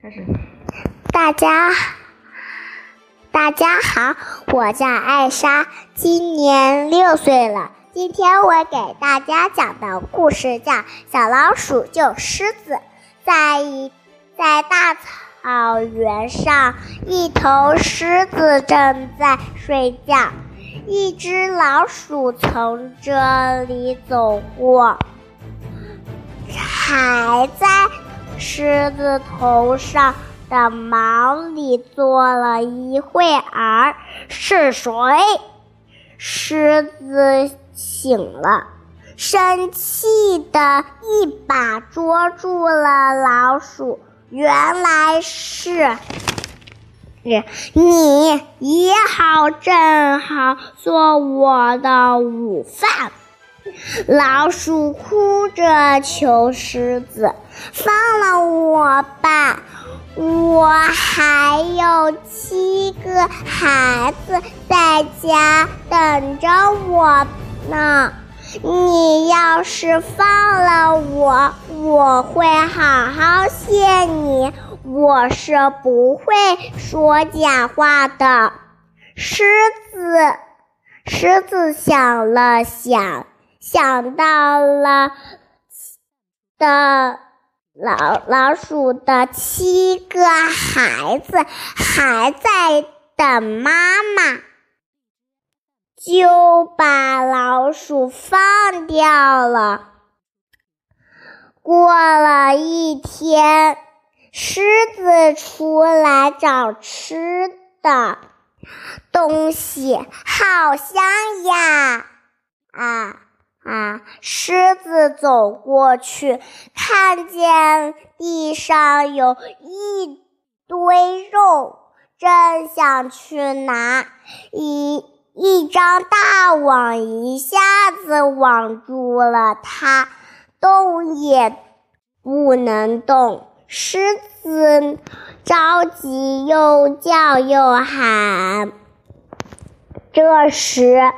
开始。大家，大家好，我叫艾莎，今年六岁了。今天我给大家讲的故事叫《小老鼠救狮子》。在一在大草原上，一头狮子正在睡觉，一只老鼠从这里走过，还在。狮子头上的毛里坐了一会儿，是谁？狮子醒了，生气的一把捉住了老鼠。原来是你，也好，正好做我的午饭。老鼠哭着求狮子：“放了我吧，我还有七个孩子在家等着我呢。你要是放了我，我会好好谢你。我是不会说假话的。”狮子，狮子想了想。想到了的老老鼠的七个孩子还在等妈妈，就把老鼠放掉了。过了一天，狮子出来找吃的东西，好香呀！啊。啊！狮子走过去，看见地上有一堆肉，正想去拿，一一张大网一下子网住了它，动也不能动。狮子着急，又叫又喊。这时，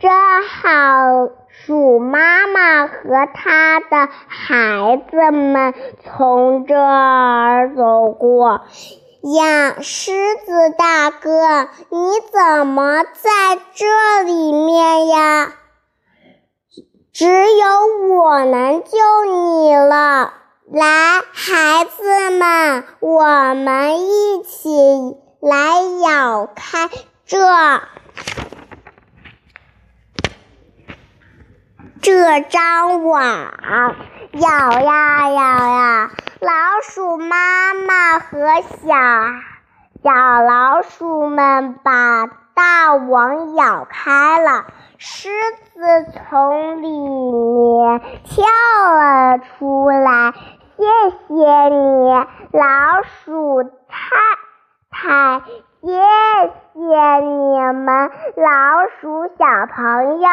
正好。鼠妈妈和它的孩子们从这儿走过，呀，狮子大哥，你怎么在这里面呀？只有我能救你了。来，孩子们，我们一起来咬开这。这张网咬呀咬呀，老鼠妈妈和小小老鼠们把大网咬开了，狮子从里面跳了出来。谢谢你，老鼠太太，谢谢你们，老鼠小朋友。